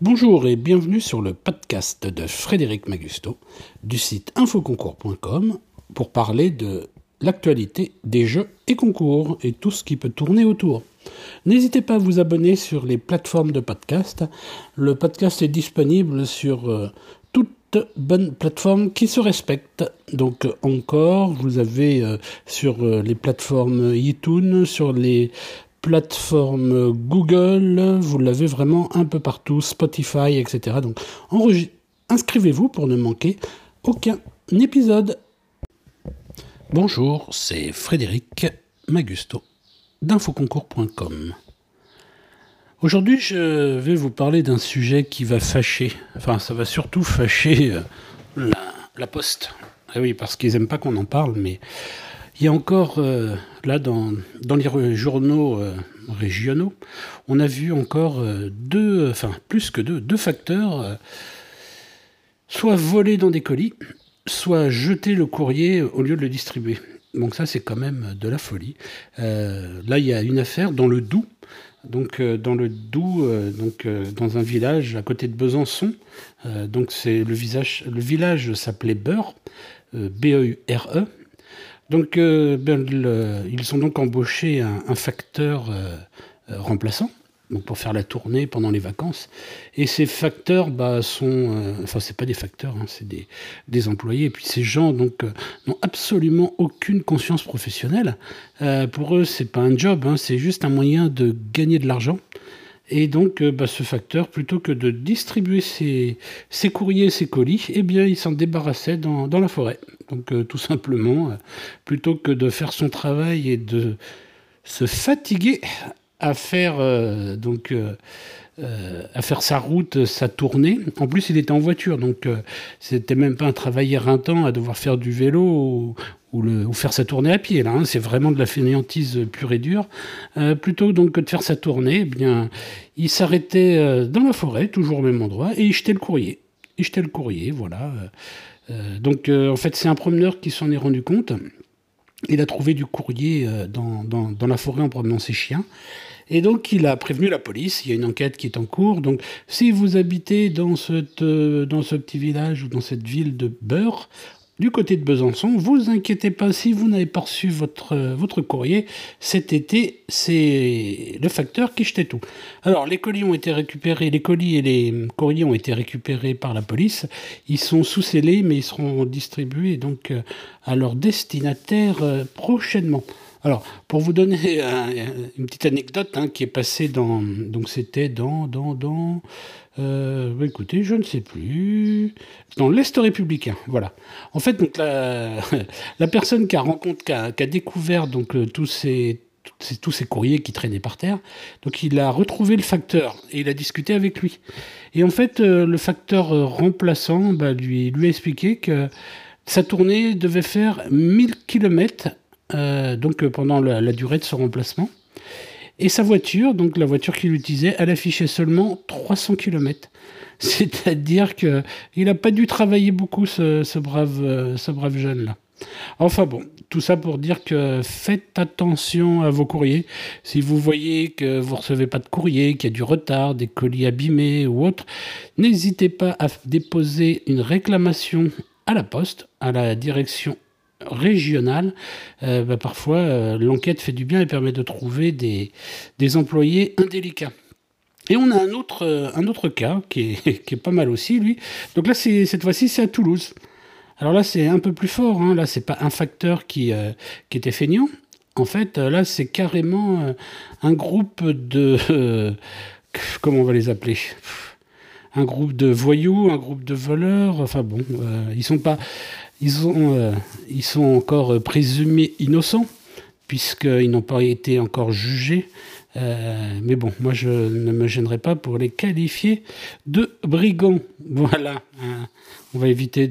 Bonjour et bienvenue sur le podcast de Frédéric Magusto du site infoconcours.com pour parler de l'actualité des jeux et concours et tout ce qui peut tourner autour. N'hésitez pas à vous abonner sur les plateformes de podcast. Le podcast est disponible sur euh, toute bonne plateforme qui se respecte. Donc encore, vous avez euh, sur euh, les plateformes iTunes, sur les plateforme Google, vous l'avez vraiment un peu partout, Spotify, etc. Donc inscrivez-vous pour ne manquer aucun épisode. Bonjour, c'est Frédéric Magusto d'infoconcours.com. Aujourd'hui, je vais vous parler d'un sujet qui va fâcher, enfin ça va surtout fâcher euh, la, la poste. Ah oui, parce qu'ils n'aiment pas qu'on en parle, mais il y a encore, euh, là, dans, dans, les journaux euh, régionaux, on a vu encore euh, deux, enfin, plus que deux, deux facteurs, soit voler dans des colis, soit jeter le courrier au lieu de le distribuer. Donc ça, c'est quand même de la folie. là, il y a une affaire dans le Doubs, donc dans le Doubs, donc dans un village à côté de Besançon. donc c'est le, le village s'appelait Beurre, B-E-U-R-E. Donc, euh, ben, ils ont donc embauché un, facteur euh, euh, remplaçant pour faire la tournée pendant les vacances. Et ces facteurs bah, sont, enfin c'est pas des facteurs, hein, c'est des, des, employés. Et puis ces gens donc n'ont absolument aucune conscience professionnelle. pour eux, c'est pas un job, hein, c'est juste un moyen de gagner de l'argent. Et donc, bah, ce facteur, plutôt que de distribuer ses, ses courriers, ses colis, eh bien, il s'en débarrassait dans, la forêt. Donc euh, tout simplement, euh, plutôt que de faire son travail et de se fatiguer à faire euh, donc à faire sa route, sa tournée. En plus, il était en voiture, donc c'était même pas un travail éreintant à devoir faire du vélo ou, faire sa tournée à pied. Là, hein. c'est vraiment de la fainéantise pure et dure. plutôt donc que de faire sa tournée, eh bien, il s'arrêtait dans la forêt, toujours au même endroit, et il jetait le courrier. Il jetait le courrier, voilà. Euh, donc euh, en fait c'est un promeneur qui s'en est rendu compte. Il a trouvé du courrier euh, dans, la forêt en promenant ses chiens. Et donc, il a prévenu la police. Il y a une enquête qui est en cours. Donc, si vous habitez dans, cette, dans ce petit village ou dans cette ville de Beurre, du côté de Besançon, vous inquiétez pas si vous n'avez pas reçu votre, votre courrier cet été, c'est le facteur qui jetait tout. Alors les colis ont été récupérés, les colis et les courriers ont été récupérés par la police. Ils sont sous scellés, mais ils seront distribués donc euh, à leur destinataire euh, prochainement. Alors, pour vous donner une petite anecdote hein, qui est passée dans. Donc, c'était dans. dans, dans euh, bah, écoutez, je ne sais plus. Dans l'Est républicain, voilà. En fait, donc, la, la personne qui a, a, qui a découvert donc, euh, tous ces tous ces courriers qui traînaient par terre. Donc il a retrouvé le facteur et il a discuté avec lui. Et en fait, euh, le facteur remplaçant bah, lui, lui a expliqué que sa tournée devait faire 1000 km euh, donc euh, pendant la, durée de son remplacement. Et sa voiture, donc la voiture qu'il utilisait, elle affichait seulement 300 km. C'est-à-dire qu'il n'a pas dû travailler beaucoup, ce, brave, euh, ce brave jeune-là. Enfin bon, tout ça pour dire que faites attention à vos courriers. Si vous voyez que vous recevez pas de courrier, qu'il y a du retard, des colis abîmés ou autre, n'hésitez pas à déposer une réclamation à la poste, à la direction régionale, euh, bah, parfois euh, l'enquête fait du bien et permet de trouver des, des employés indélicats. Et on a un autre, euh, un autre cas qui est, qui est pas mal aussi, lui. Donc là, cette fois-ci, c'est à Toulouse. Alors là, c'est un peu plus fort. Hein. Là, c'est pas un facteur qui, qui était feignant. En fait, là, c'est carrément un groupe de... comment on va les appeler? Un groupe de voyous, un groupe de voleurs. Enfin bon, ils sont pas. Euh, ils sont encore euh, présumés innocents, puisqu'ils n'ont pas été encore jugés. Euh, mais bon, moi je ne me gênerai pas pour les qualifier de brigands. Voilà, hein. on va éviter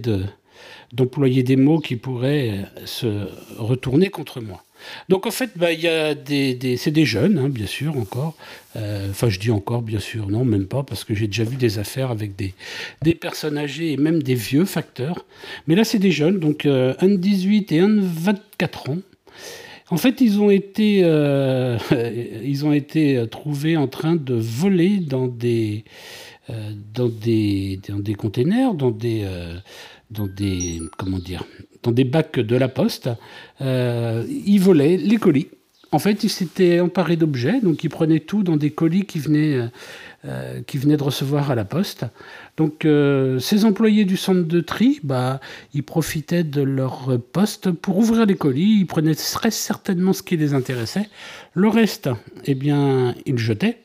d'employer des mots qui pourraient se retourner contre moi. Donc en fait, bah, a des, c'est des jeunes, hein, bien sûr, encore. Euh, enfin, je dis encore, bien sûr, non, même pas, parce que j'ai déjà vu des affaires avec des, des personnes âgées et même des vieux facteurs. Mais là, c'est des jeunes, donc euh, un de 18 et un de 24 ans. En fait, ils ont été, euh, ils ont été trouvés en train de voler dans des, dans des dans des containers, dans des dans des comment dire, dans des bacs de la poste. ils volaient les colis. En fait, ils s'étaient emparés d'objets, donc ils prenaient tout dans des colis qui venaient euh, qui venaient de recevoir à la poste. Donc euh, ces employés du centre de tri, bah, ils profitaient de leur poste pour ouvrir les colis, ils prenaient très certainement ce qui les intéressait. Le reste, eh bien, ils jetaient.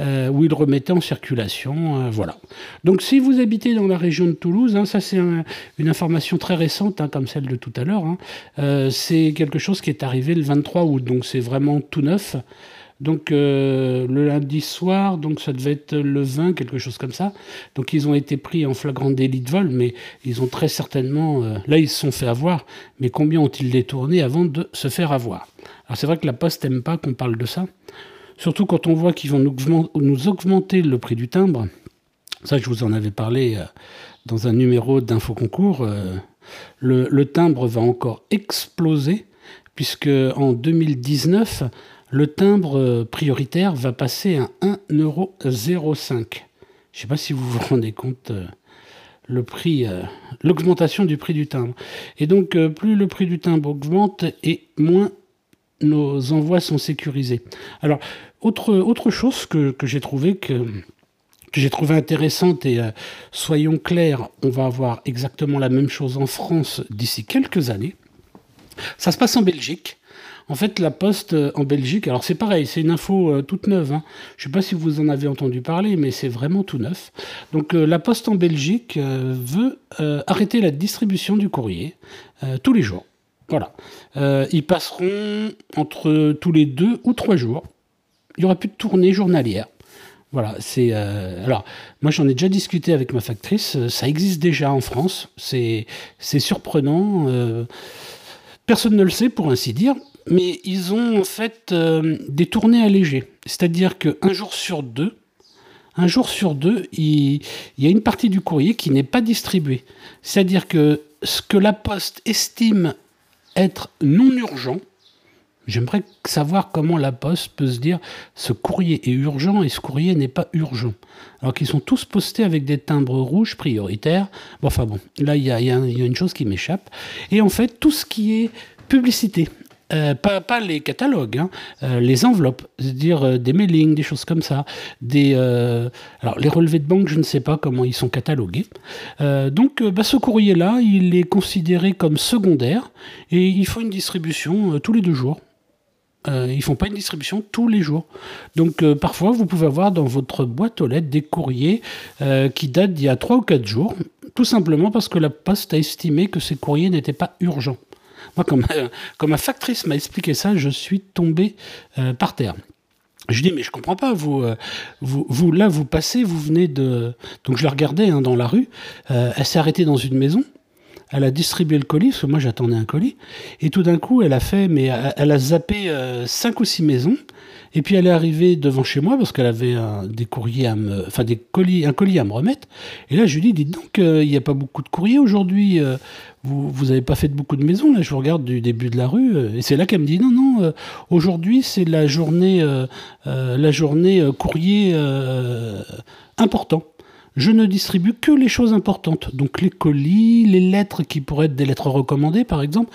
Euh, ou ils remettaient en circulation. voilà. Donc si vous habitez dans la région de Toulouse, hein, ça c'est une information très récente, hein, comme celle de tout à l'heure, hein, c'est quelque chose qui est arrivé le 23 août, donc c'est vraiment tout neuf. Donc euh, le lundi soir, donc ça devait être le 20, quelque chose comme ça. Donc ils ont été pris en flagrant délit de vol, mais ils ont très certainement, euh, là ils se sont fait avoir, mais combien ont-ils détourné avant de se faire avoir? Alors c'est vrai que la Poste n'aime pas qu'on parle de ça, surtout quand on voit qu'ils vont nous augmenter le prix du timbre. Ça, je vous en avais parlé euh, dans un numéro d'info concours. Le, le timbre va encore exploser, puisque en 2019, le timbre euh, prioritaire va passer à 1,05€. Je ne sais pas si vous vous rendez compte euh, euh, l'augmentation du prix du timbre. Et donc, plus le prix du timbre augmente et moins nos envois sont sécurisés. Alors, autre, chose que, j'ai trouvé que, j'ai trouvé intéressante et soyons clairs, on va avoir exactement la même chose en France d'ici quelques années. Ça se passe en Belgique. En fait, la Poste euh, en Belgique, alors c'est pareil, c'est une info euh, toute neuve. Hein. Je ne sais pas si vous en avez entendu parler, mais c'est vraiment tout neuf. Donc euh, la Poste en Belgique veut arrêter la distribution du courrier tous les jours. Voilà. ils passeront entre tous les deux ou trois jours. Il n'y aura plus de tournée journalière. Voilà, c'est alors moi j'en ai déjà discuté avec ma factrice. Ça existe déjà en France. C'est surprenant. personne ne le sait pour ainsi dire mais ils ont en fait euh, des tournées allégées. C'est-à-dire qu'un jour sur deux, un jour sur deux, il, y a une partie du courrier qui n'est pas distribuée. C'est-à-dire que ce que la Poste estime être non urgent, j'aimerais savoir comment la Poste peut se dire ce courrier est urgent et ce courrier n'est pas urgent. Alors qu'ils sont tous postés avec des timbres rouges prioritaires. Bon, enfin bon, là il y, y a, une chose qui m'échappe. Et en fait, tout ce qui est publicité, euh, pas, les catalogues, hein, euh, les enveloppes, c'est-à-dire euh, des mailings, des choses comme ça. Des, alors, les relevés de banque, je ne sais pas comment ils sont catalogués. donc, bah, ce courrier-là, il est considéré comme secondaire et il faut une distribution tous les deux jours. ils ne font pas une distribution tous les jours. Donc parfois, vous pouvez avoir dans votre boîte aux lettres des courriers qui datent d'il y a trois ou quatre jours, tout simplement parce que la poste a estimé que ces courriers n'étaient pas urgents. Moi, comme, comme ma factrice m'a expliqué ça, je suis tombé euh, par terre. Je lui dis, mais je comprends pas, vous, euh, vous, vous, là, vous passez, vous venez de... Donc je la regardais hein, dans la rue, euh, elle s'est arrêtée dans une maison, elle a distribué le colis, parce que moi j'attendais un colis, et tout d'un coup, elle a fait, mais elle a zappé cinq ou six maisons, et puis elle est arrivée devant chez moi parce qu'elle avait un, des courriers à me, enfin des colis, un colis à me remettre. Et là je lui dis, dites donc, il n'y a pas beaucoup de courriers aujourd'hui vous n'avez pas fait beaucoup de maisons, là, je vous regarde du début de la rue, euh, et c'est là qu'elle me dit, non, non, euh, aujourd'hui c'est la journée, euh, la journée courrier important. Je ne distribue que les choses importantes, donc les colis, les lettres qui pourraient être des lettres recommandées par exemple,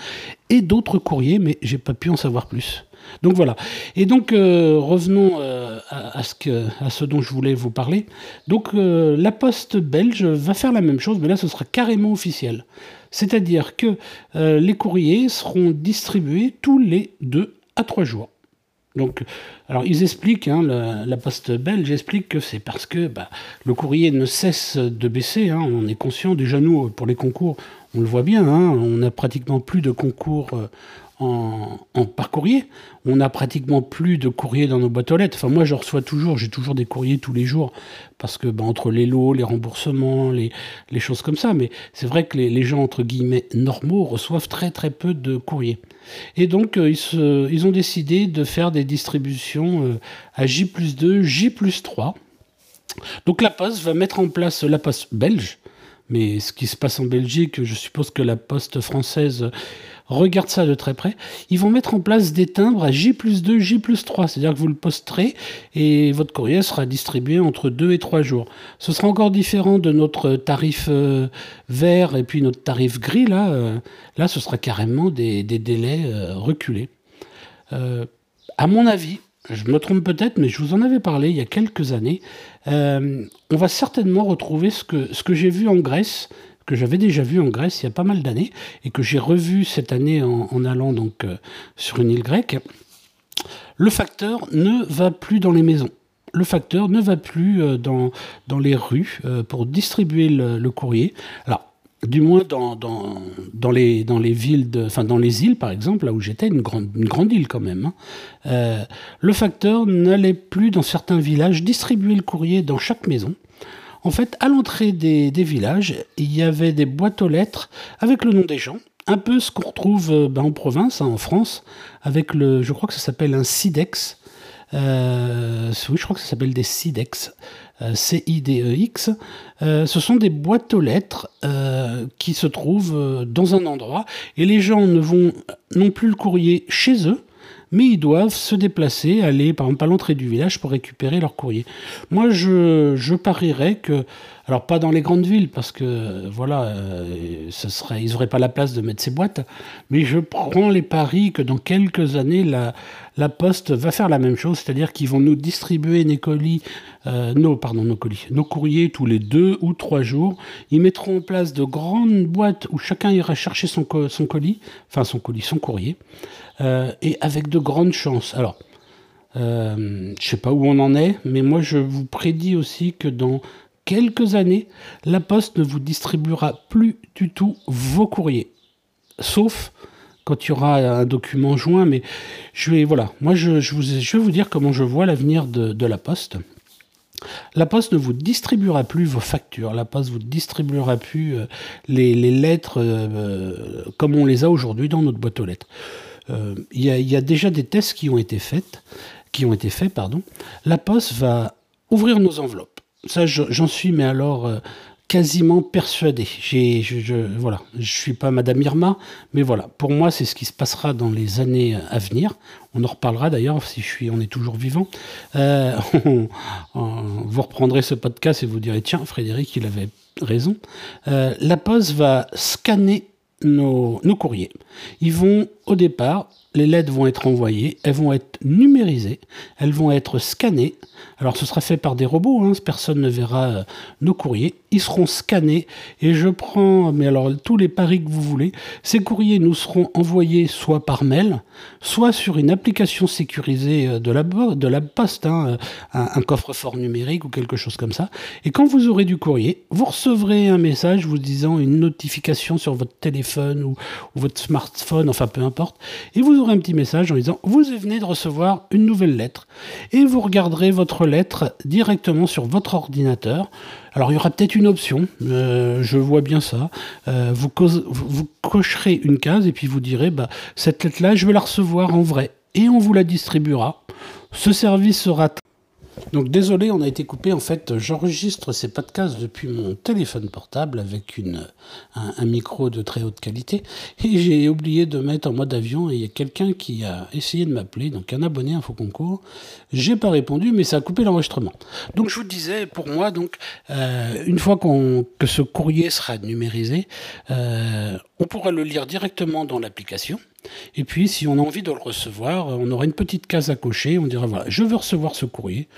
et d'autres courriers, mais j'ai pas pu en savoir plus. Donc voilà. Et donc revenons à, ce à ce dont je voulais vous parler. Donc la poste belge va faire la même chose, mais là ce sera carrément officiel. C'est-à-dire que euh, les courriers seront distribués tous les deux à trois jours. Donc, alors ils expliquent, hein, la, poste belge explique que c'est parce que bah, le courrier ne cesse de baisser. Hein. on est conscient, déjà nous, pour les concours, on le voit bien, hein. on n'a pratiquement plus de concours euh, en, par courrier. On n'a pratiquement plus de courrier dans nos boîtes aux lettres. Enfin, moi, je reçois toujours, j'ai toujours des courriers tous les jours, parce que ben, entre les lots, les remboursements, les, les choses comme ça. Mais c'est vrai que les, gens, entre guillemets, normaux, reçoivent très très peu de courriers. Et donc, euh, ils, se, ils, ont décidé de faire des distributions euh, à J plus 2, J plus 3. Donc la Poste va mettre en place la Poste belge, mais ce qui se passe en Belgique, je suppose que la Poste française regarde ça de très près. Ils vont mettre en place des timbres à J plus 2, J plus 3, c'est-à-dire que vous le posterez et votre courrier sera distribué entre 2 et 3 jours. Ce sera encore différent de notre tarif euh, vert et puis notre tarif gris, là, euh, là ce sera carrément des, délais euh, reculés. à mon avis, je me trompe peut-être, mais je vous en avais parlé il y a quelques années. on va certainement retrouver ce que, ce que j'ai vu en Grèce, que j'avais déjà vu en Grèce il y a pas mal d'années, et que j'ai revu cette année en, allant donc sur une île grecque. Le facteur ne va plus dans les maisons. Le facteur ne va plus dans, dans les rues pour distribuer le, courrier. Alors, du moins dans, dans, dans, les, dans les villes, enfin dans les îles par exemple, là où j'étais, une grande, une grande île quand même, hein, euh, le facteur n'allait plus dans certains villages distribuer le courrier dans chaque maison. En fait, à l'entrée des, villages, il y avait des boîtes aux lettres avec le nom des gens, un peu ce qu'on retrouve euh, ben, en province, hein, en France, avec le, je crois que ça s'appelle un SIDEX. Euh, oui, je crois que ça s'appelle des SIDEX. Euh, C-I-D-E-X, ce sont des boîtes aux lettres qui se trouvent dans un endroit et les gens ne vont non plus le courrier chez eux, mais ils doivent se déplacer, aller par exemple à l'entrée du village pour récupérer leur courrier. Moi, je, parierais que, alors pas dans les grandes villes, parce que voilà, ce serait, ils n'auraient pas la place de mettre ces boîtes, mais je prends les paris que dans quelques années, la, la Poste va faire la même chose, c'est-à-dire qu'ils vont nous distribuer nos colis, euh, nos courriers tous les deux ou trois jours. Ils mettront en place de grandes boîtes où chacun ira chercher son, son colis, enfin son colis, son courrier, euh, et avec de grandes chances. Alors, euh, je sais pas où on en est, mais moi je vous prédis aussi que dans quelques années, la Poste ne vous distribuera plus du tout vos courriers, sauf quand il y aura un document joint. Mais je vais, voilà, moi je, vous, je vais vous dire comment je vois l'avenir de, la Poste. La Poste ne vous distribuera plus vos factures, la Poste vous distribuera plus euh, les, les, lettres euh, comme on les a aujourd'hui dans notre boîte aux lettres. Euh, il y, a déjà des tests qui ont été faits, qui ont été faits, pardon. La Poste va ouvrir nos enveloppes. Ça, j'en suis, mais alors quasiment persuadé. Je, je, voilà, je suis pas Madame Irma, mais voilà, pour moi, c'est ce qui se passera dans les années à venir. On en reparlera d'ailleurs si je suis, on est toujours vivant. Euh, vous reprendrez ce podcast et vous direz tiens, Frédéric, il avait raison. Euh, la Poste va scanner nos, courriers. Ils vont au départ, les lettres vont être envoyées, elles vont être numérisées, elles vont être scannées. Alors ce sera fait par des robots, hein, personne ne verra euh, nos courriers. Ils seront scannés et je prends, mais alors tous les paris que vous voulez, ces courriers nous seront envoyés soit par mail, soit sur une application sécurisée euh, de la, de la poste, hein, euh, un, un coffre-fort numérique ou quelque chose comme ça. Et quand vous aurez du courrier, vous recevrez un message vous disant une notification sur votre téléphone ou, ou votre smartphone, enfin peu importe, et vous un petit message en disant vous venez de recevoir une nouvelle lettre et vous regarderez votre lettre directement sur votre ordinateur. Alors il y aura peut-être une option, euh, je vois bien ça. Euh, vous, vous, cocherez une case et puis vous direz bah, cette lettre-là, je vais la recevoir en vrai et on vous la distribuera. Ce service sera donc désolé, on a été coupé. En fait, j'enregistre ces podcasts depuis mon téléphone portable avec une, un, un, micro de très haute qualité. Et j'ai oublié de mettre en mode avion et il y a quelqu'un qui a essayé de m'appeler, donc un abonné Info Concours. J'ai pas répondu, mais ça a coupé l'enregistrement. Donc je vous disais, pour moi, donc euh, une fois qu'on que ce courrier sera numérisé, euh, on pourra le lire directement dans l'application. Et puis, si on a envie de le recevoir, on aura une petite case à cocher. On dira voilà, je veux recevoir ce courrier.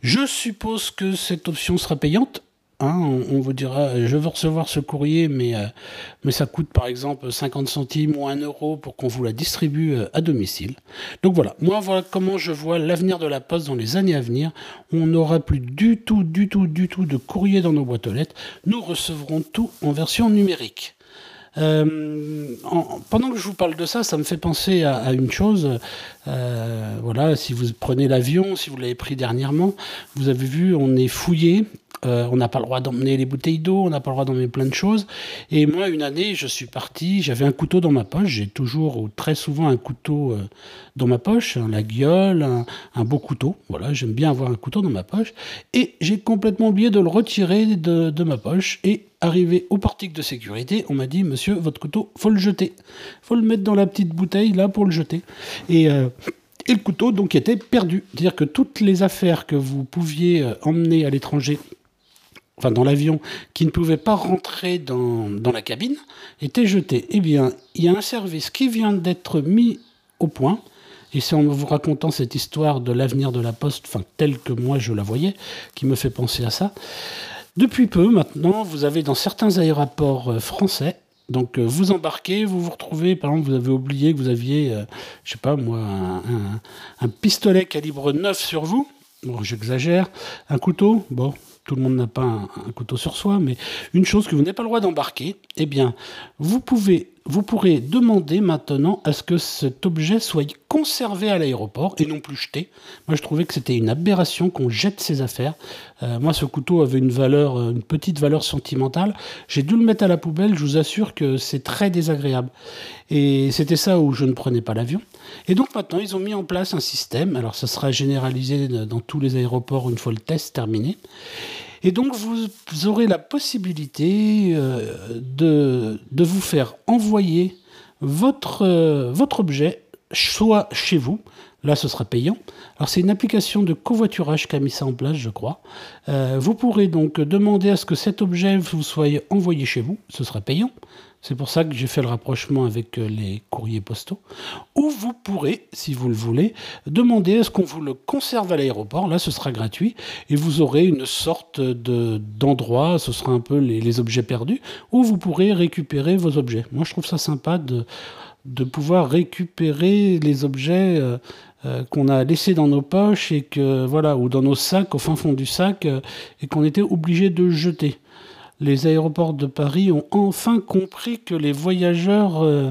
Je suppose que cette option sera payante. Hein, on, on, vous dira je veux recevoir ce courrier, mais, euh, mais ça coûte par exemple 50 centimes ou 1 euro pour qu'on vous la distribue euh, à domicile. Donc voilà, moi voilà comment je vois l'avenir de la poste dans les années à venir. On n'aura plus du tout, du tout, du tout de courrier dans nos boîtes aux lettres. Nous recevrons tout en version numérique. Euh, en, pendant que je vous parle de ça, ça me fait penser à, une chose. Euh, voilà, si vous prenez l'avion, si vous l'avez pris dernièrement, vous avez vu, on est fouillé Euh, on n'a pas le droit d'emmener les bouteilles d'eau, on n'a pas le droit d'emmener plein de choses. Et moi, une année, je suis parti, j'avais un couteau dans ma poche. J'ai toujours ou très souvent un couteau dans ma poche, la gueule, un, beau couteau. Voilà, j'aime bien avoir un couteau dans ma poche. Et j'ai complètement oublié de le retirer de, de ma poche. Et arrivé au portique de sécurité, on m'a dit, monsieur, votre couteau, faut le jeter. faut le mettre dans la petite bouteille là pour le jeter. Et et le couteau donc était perdu. C'est-à-dire que toutes les affaires que vous pouviez euh, emmener à l'étranger, enfin dans l'avion, qui ne pouvaient pas rentrer dans, dans, la cabine, étaient jetées. Eh bien, il y a un service qui vient d'être mis au point, et c'est en vous racontant cette histoire de l'avenir de la Poste, enfin telle que moi je la voyais, qui me fait penser à ça. Depuis peu maintenant, vous avez dans certains aéroports euh, français donc euh, vous embarquez, vous vous retrouvez, par exemple, vous avez oublié que vous aviez, je euh, je sais pas moi, un, pistolet calibre 9 sur vous. Bon, j'exagère. Un couteau, bon, tout le monde n'a pas un, couteau sur soi, mais une chose que vous n'avez pas le droit d'embarquer, eh bien, vous pouvez, pourrez demander maintenant à ce que cet objet soit conservé à l'aéroport et non plus jeté. Moi, je trouvais que c'était une aberration qu'on jette ses affaires. Euh, moi, ce couteau avait une valeur, euh, une petite valeur sentimentale. J'ai dû le mettre à la poubelle. Je vous assure que c'est très désagréable. Et c'était ça où je ne prenais pas l'avion. Et donc maintenant, ils ont mis en place un système. Alors, ça sera généralisé dans tous les aéroports une fois le test terminé. Et donc, vous aurez la possibilité euh, de, vous faire envoyer votre, euh, votre objet, soit chez vous, là ce sera payant. Alors, c'est une application de covoiturage qui a mis ça en place, je crois. Euh, vous pourrez donc demander à ce que cet objet vous soit envoyé chez vous, ce sera payant. C'est pour ça que j'ai fait le rapprochement avec euh, les courriers postaux. Ou vous pourrez, si vous le voulez, demander à ce qu'on vous le conserve à l'aéroport. Là, ce sera gratuit. Et vous aurez une sorte d'endroit, ce sera un peu les, objets perdus, où vous pourrez récupérer vos objets. Moi, je trouve ça sympa de, de pouvoir récupérer les objets euh, euh, qu'on a laissés dans nos poches et que voilà ou dans nos sacs au fin fond du sac et qu'on était obligé de jeter les aéroports de Paris ont enfin compris que les voyageurs euh,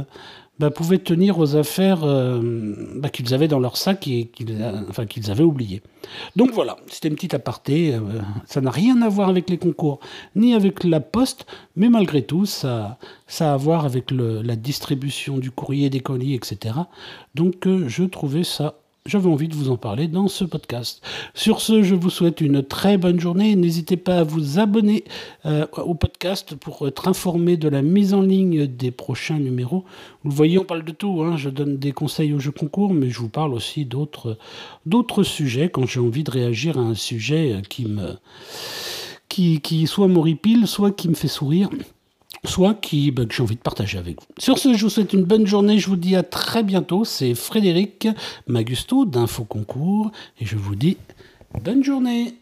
bah, pouvaient tenir aux affaires euh, bah, qu'ils avaient dans leur sac et qu'ils enfin, qu'ils avaient oubliées. Donc voilà, c'était une petite aparté. Euh, ça n'a rien à voir avec les concours, ni avec la poste, mais malgré tout, ça, ça a à voir avec la distribution du courrier, des colis, etc. Donc je trouvais ça j'avais envie de vous en parler dans ce podcast. Sur ce, je vous souhaite une très bonne journée. N'hésitez pas à vous abonner euh, au podcast pour être informé de la mise en ligne des prochains numéros. Vous le voyez, on parle de tout. Hein. Je donne des conseils aux jeux concours, mais je vous parle aussi d'autres, sujets quand j'ai envie de réagir à un sujet qui me, qui soit m'horripile, soit qui me fait sourire soit qui, bah, que j'ai envie de partager avec vous. Sur ce, je vous souhaite une bonne journée. Je vous dis à très bientôt. C'est Frédéric Magusto d'Info Concours et je vous dis bonne journée.